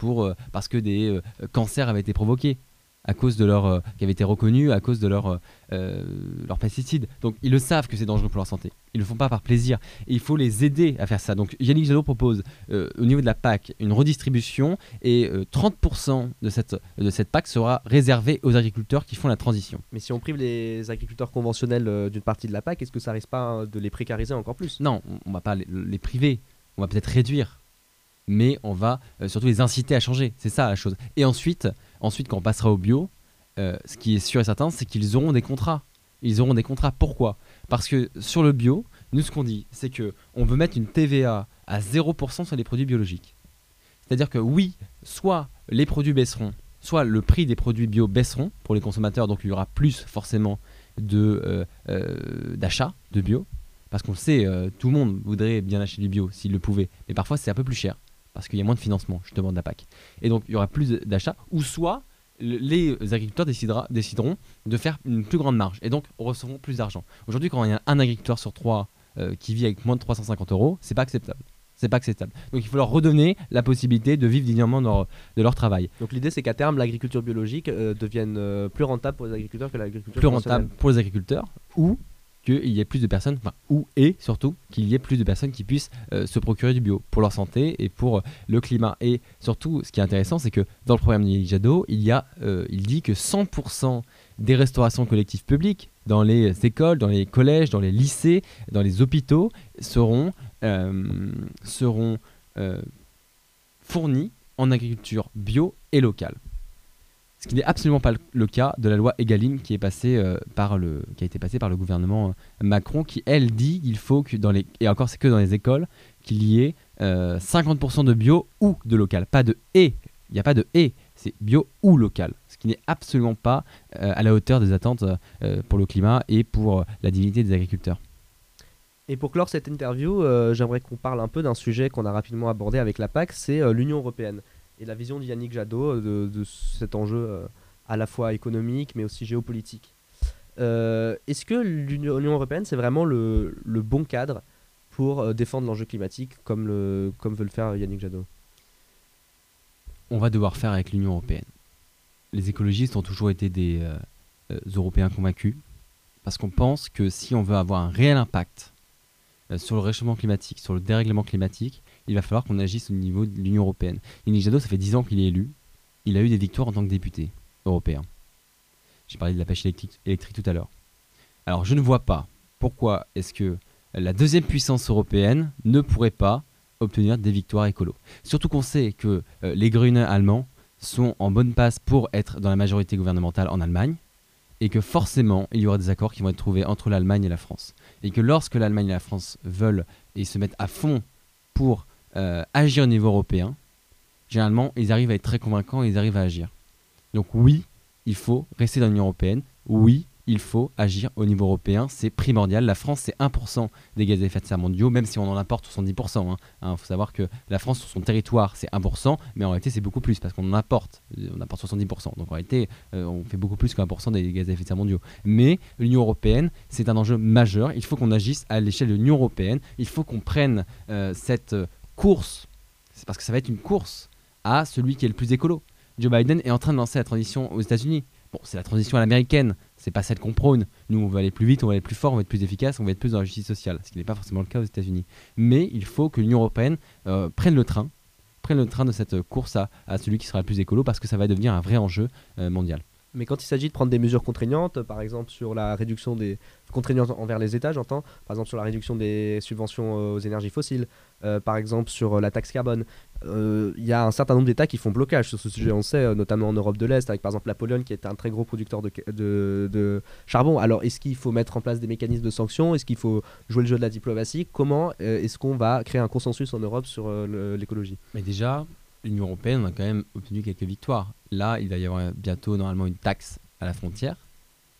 [SPEAKER 3] parce que des cancers avaient été provoqués? À cause de leur euh, qui avaient été reconnus à cause de leur euh, euh, leurs pesticides. Donc ils le savent que c'est dangereux pour leur santé. Ils le font pas par plaisir et il faut les aider à faire ça. Donc Yannick Jadot propose euh, au niveau de la PAC une redistribution et euh, 30% de cette de cette PAC sera réservée aux agriculteurs qui font la transition.
[SPEAKER 2] Mais si on prive les agriculteurs conventionnels d'une partie de la PAC, est-ce que ça risque pas hein, de les précariser encore plus?
[SPEAKER 3] Non, on- on va pas les, les priver, on va peut-être réduire, mais on va surtout les inciter à changer. C'est ça la chose. Et ensuite, ensuite quand on passera au bio, euh, ce qui est sûr et certain, c'est qu'ils auront des contrats. Ils auront des contrats. Pourquoi? Parce que sur le bio, nous ce qu'on dit, c'est que on veut mettre une TVA à 0% sur les produits biologiques. C'est-à-dire que oui, soit les produits baisseront, soit le prix des produits bio baisseront pour les consommateurs, donc il y aura plus forcément de euh, euh, de bio. Parce qu'on sait, tout le monde voudrait bien acheter du bio s'il le pouvait. Mais parfois, c'est un peu plus cher. Parce qu'il y a moins de financement, justement, de la PAC. Et donc, il y aura plus d'achats. Ou soit, le- les agriculteurs décidera- décideront de faire une plus grande marge. Et donc, recevront plus d'argent. Aujourd'hui, quand il y a un agriculteur sur trois euh, qui vit avec moins de 350 euros, c'est pas acceptable. C'est pas acceptable. Donc, il faut leur redonner la possibilité de vivre dignement de leur, de leur travail.
[SPEAKER 2] Donc l'idée c'est qu'à terme l'agriculture biologique euh, devienne euh, plus rentable pour les agriculteurs que l'agriculture
[SPEAKER 3] plus rentable pour les agriculteurs ou qu'il y ait plus de personnes, enfin, ou et surtout qu'il y ait plus de personnes qui puissent euh, se procurer du bio pour leur santé et pour euh, le climat. Et surtout, ce qui est intéressant, c'est que dans le programme de Jadot, il, y a, euh, il dit que 100% des restaurations collectives publiques dans les écoles, dans les collèges, dans les lycées, dans les hôpitaux seront, seront fournis en agriculture bio et locale. Ce qui n'est absolument pas le- cas de la loi Egalim qui, est passée, euh, par le, qui a été passée par le gouvernement euh, Macron, qui elle dit qu'il faut que dans les et encore c'est que dans les écoles qu'il y ait euh, 50% de bio ou de local, pas de et. Il n'y a pas de et, c'est bio ou local, ce qui n'est absolument pas euh, à la hauteur des attentes euh, pour le climat et pour euh, la dignité des agriculteurs.
[SPEAKER 2] Et pour clore cette interview, euh, j'aimerais qu'on parle un peu d'un sujet qu'on a rapidement abordé avec la PAC, c'est euh, l'Union européenne et la vision de Yannick Jadot euh, de, cet enjeu euh, à la fois économique mais aussi géopolitique. Euh, Est-ce que l'Union européenne c'est vraiment le, bon cadre pour euh, défendre l'enjeu climatique comme, comme veut le faire Yannick Jadot?
[SPEAKER 3] On va devoir faire avec l'Union européenne. Les écologistes ont toujours été des euh, euh, Européens convaincus, parce qu'on pense que si on veut avoir un réel impact euh, sur le réchauffement climatique, sur le dérèglement climatique, il va falloir qu'on agisse au niveau de l'Union européenne. Yannick Jadot, ça fait 10 ans qu'il est élu. Il a eu des victoires en tant que député européen. J'ai parlé de la pêche électrique, tout à l'heure. Alors je ne vois pas pourquoi est-ce que la deuxième puissance européenne ne pourrait pas obtenir des victoires écolo. Surtout qu'on sait que euh, les Grüne allemands sont en bonne passe pour être dans la majorité gouvernementale en Allemagne et que forcément il y aura des accords qui vont être trouvés entre l'Allemagne et la France. Et que lorsque l'Allemagne et la France veulent et se mettent à fond pour euh, agir au niveau européen, généralement, ils arrivent à être très convaincants et ils arrivent à agir. Donc oui, il faut rester dans l'Union européenne. Oui, il faut agir au niveau européen, c'est primordial. La France, c'est 1% des gaz à effet de serre mondiaux, même si on en apporte 70%. Il hein. hein, faut savoir que la France, sur son territoire, c'est 1%, mais en réalité, c'est beaucoup plus, parce qu'on en apporte. On apporte 70%. Donc en réalité, euh, on fait beaucoup plus que 1% des gaz à effet de serre mondiaux. Mais l'Union européenne, c'est un enjeu majeur. Il faut qu'on agisse à l'échelle de l'Union européenne. Il faut qu'on prenne euh, cette course, c'est parce que ça va être une course à celui qui est le plus écolo. Joe Biden est en train de lancer la transition aux États-Unis. Bon, c'est la transition à l'américaine, c'est pas celle qu'on prône. Nous, on veut aller plus vite, on veut aller plus fort, on veut être plus efficace, on veut être plus dans la justice sociale, ce qui n'est pas forcément le cas aux États-Unis. Mais il faut que l'Union européenne euh, prenne le train, prenne le train de cette course à, celui qui sera le plus écolo, parce que ça va devenir un vrai enjeu euh, mondial.
[SPEAKER 2] Mais quand il s'agit de prendre des mesures contraignantes, par exemple sur la réduction des contraignantes envers les États, j'entends, par exemple sur la réduction des subventions euh, aux énergies fossiles, euh, par exemple sur euh, la taxe carbone, il y a un certain nombre d'États qui font blocage sur ce sujet, on sait, notamment en Europe de l'Est, avec par exemple la Pologne qui est un très gros producteur de, de, charbon. Alors est-ce qu'il faut mettre en place des mécanismes de sanctions? Est-ce qu'il faut jouer le jeu de la diplomatie? Comment est-ce qu'on va créer un consensus en Europe sur l'écologie?
[SPEAKER 3] Mais déjà, l'Union européenne a quand même obtenu quelques victoires. Là, il va y avoir bientôt normalement une taxe à la frontière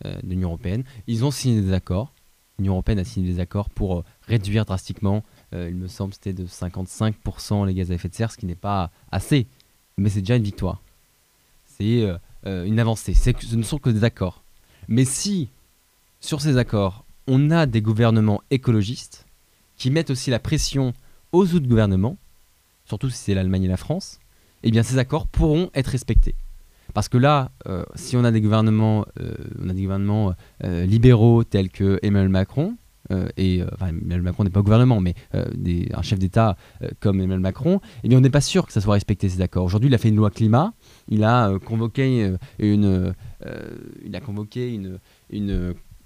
[SPEAKER 3] euh, de l'Union européenne. Ils ont signé des accords. L'Union européenne a signé des accords pour euh, réduire drastiquement, euh, il me semble, c'était de 55% les gaz à effet de serre, ce qui n'est pas assez, mais c'est déjà une victoire. C'est une avancée. Ce ne sont que des accords. Mais si, sur ces accords, on a des gouvernements écologistes qui mettent aussi la pression aux autres gouvernements, surtout si c'est l'Allemagne et la France, eh bien ces accords pourront être respectés. Parce que là, euh, si on a des gouvernements, euh, euh, libéraux tels que Emmanuel Macron, et enfin, Emmanuel Macron n'est pas au gouvernement, mais un chef d'État comme Emmanuel Macron, eh bien on n'est pas sûr que ça soit respecté ces accords. Aujourd'hui, il a fait une loi climat, il a convoqué une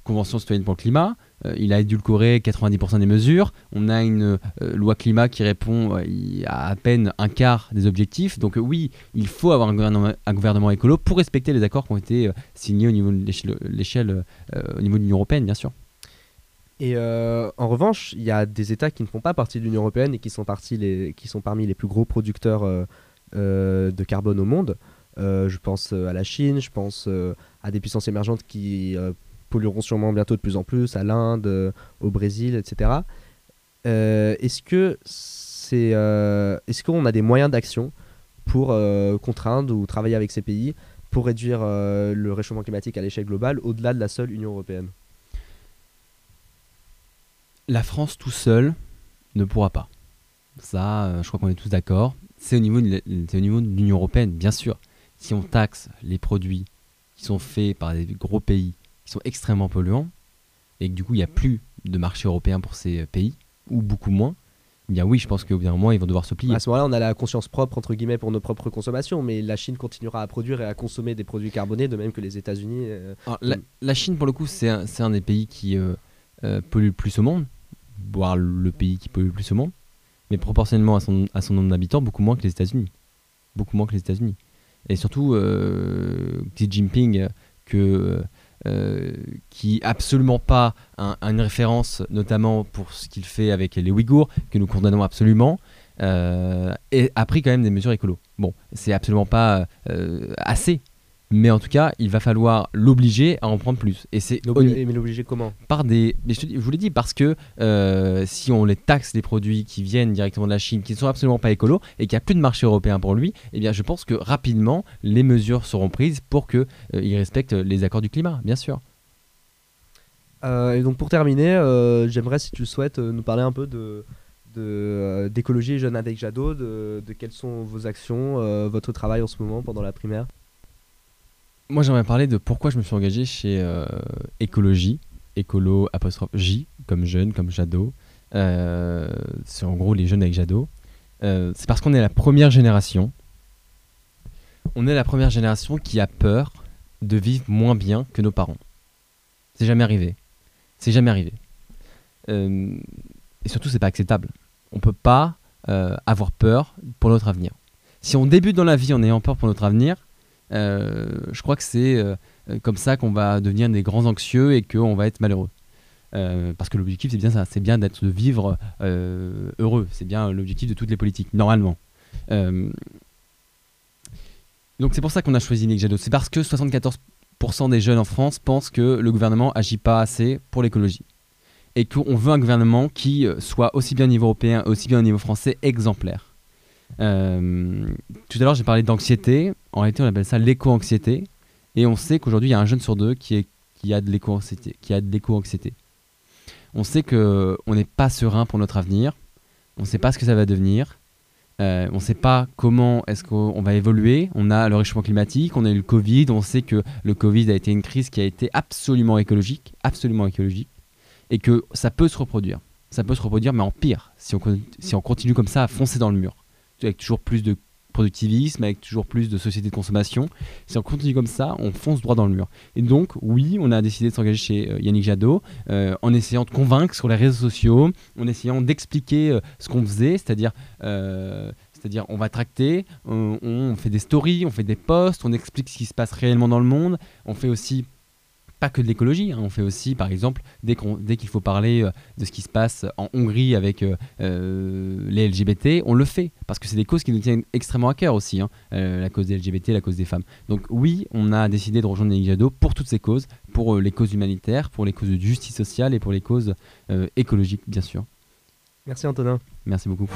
[SPEAKER 3] convention citoyenne pour le climat. Euh, il a édulcoré 90% des mesures. On a une euh, loi climat qui répond euh, à à peine un quart des objectifs. Donc oui, il faut avoir un gouvernement, un écolo pour respecter les accords qui ont été signés au niveau de l'échelle, au niveau de l'Union européenne, bien sûr.
[SPEAKER 2] Et en revanche, il y a des États qui ne font pas partie de l'Union européenne et qui sont parmi les plus gros producteurs de carbone au monde. je pense à la Chine, je pense à des puissances émergentes qui pollueront sûrement bientôt de plus en plus, à l'Inde, euh, au Brésil, etc. Euh, est-ce que c'est, euh, est-ce qu'on a des moyens d'action pour contraindre ou travailler avec ces pays pour réduire le réchauffement climatique à l'échelle globale au-delà de la seule Union européenne?
[SPEAKER 3] La France tout seul ne pourra pas. Ça, je crois qu'on est tous d'accord. C'est au niveau de l'Union européenne, bien sûr. Si on taxe les produits qui sont faits par des gros pays qui sont extrêmement polluants, et que du coup il n'y a plus de marché européen pour ces pays, ou beaucoup moins, eh bien oui, je pense qu'au bout d'un moment, ils vont devoir se plier.
[SPEAKER 2] À ce moment-là, on a la conscience propre, entre guillemets, pour nos propres consommations, mais la Chine continuera à produire et à consommer des produits carbonés, de même que les États-Unis. Euh,
[SPEAKER 3] la, Chine, pour le coup, c'est un, un, des pays qui euh, euh, pollue le plus au monde, voire le pays qui pollue le plus au monde, mais proportionnellement à son, à son nombre d'habitants, beaucoup moins que les États-Unis. Beaucoup moins que les États-Unis. Et surtout, Xi Jinping, que euh, qui absolument pas une référence, notamment pour ce qu'il fait avec les Ouïghours, que nous condamnons absolument, euh, a pris quand même des mesures écolo. Bon, c'est absolument pas euh, assez mais en tout cas, il va falloir l'obliger à en prendre plus. Et c'est
[SPEAKER 2] mais l'obliger comment
[SPEAKER 3] Par des. je, vous l'ai dit parce que euh, si on les taxe les produits qui viennent directement de la Chine, qui ne sont absolument pas écolos et qu'il n'y a plus de marché européen pour lui, eh bien, je pense que rapidement les mesures seront prises pour que euh, il respecte les accords du climat, bien sûr.
[SPEAKER 2] Euh, et donc pour terminer, j'aimerais si tu le souhaites nous parler un peu de d'écologie jeune avec Jadot, de, de, quelles sont vos actions, votre travail en ce moment pendant la primaire?
[SPEAKER 3] Moi, j'aimerais parler de pourquoi je me suis engagé chez euh, Écologie, écolo J, comme jeune, comme Jadot. Euh, c'est en gros les jeunes avec Jadot. Euh, c'est parce qu'on est la première génération. On est la première génération qui a peur de vivre moins bien que nos parents. C'est jamais arrivé. C'est jamais arrivé. et surtout, c'est pas acceptable. On peut pas avoir peur pour notre avenir. Si on débute dans la vie en ayant peur pour notre avenir, euh, je crois que c'est euh, comme ça qu'on va devenir des grands anxieux et qu'on va être malheureux. Euh, parce que l'objectif c'est bien ça, c'est bien d'être de vivre heureux, c'est bien l'objectif de toutes les politiques normalement. Donc c'est pour ça qu'on a choisi Yannick Jadot. C'est parce que 74% des jeunes en France pensent que le gouvernement agit pas assez pour l'écologie. Et qu'on veut un gouvernement qui euh, soit aussi bien au niveau européen, aussi bien au niveau français, exemplaire. Euh, tout à l'heure, j'ai parlé d'anxiété. En réalité, on appelle ça l'éco-anxiété. Et on sait qu'aujourd'hui, il y a un jeune sur deux qui, a de l'éco-anxiété. On sait qu'on n'est pas serein pour notre avenir. On ne sait pas ce que ça va devenir. Euh, on ne sait pas comment est-ce qu'on va évoluer. On a le réchauffement climatique, on a eu le Covid. On sait que le Covid a été une crise qui a été absolument écologique, absolument écologique, et que ça peut se reproduire. Ça peut se reproduire, mais en pire, si on, si on continue comme ça à foncer dans le mur, avec toujours plus de productivisme, avec toujours plus de sociétés de consommation. Si on continue comme ça, on fonce droit dans le mur. Et donc, oui, on a décidé de s'engager chez euh, Yannick Jadot euh, en essayant de convaincre sur les réseaux sociaux, en essayant d'expliquer euh, ce qu'on faisait, c'est-à-dire on va tracter, on, on, fait des stories, on fait des posts, on explique ce qui se passe réellement dans le monde. On fait aussi pas que de l'écologie. Hein. On fait aussi, par exemple, dès qu'il faut parler euh, de ce qui se passe en Hongrie avec euh, euh, les LGBT, on le fait. Parce que c'est des causes qui nous tiennent extrêmement à cœur aussi. Hein. la cause des LGBT, la cause des femmes. Donc oui, on a décidé de rejoindre les Jadot pour toutes ces causes. Pour les causes humanitaires, pour les causes de justice sociale et pour les causes écologiques, bien sûr.
[SPEAKER 2] Merci Antonin.
[SPEAKER 3] Merci beaucoup.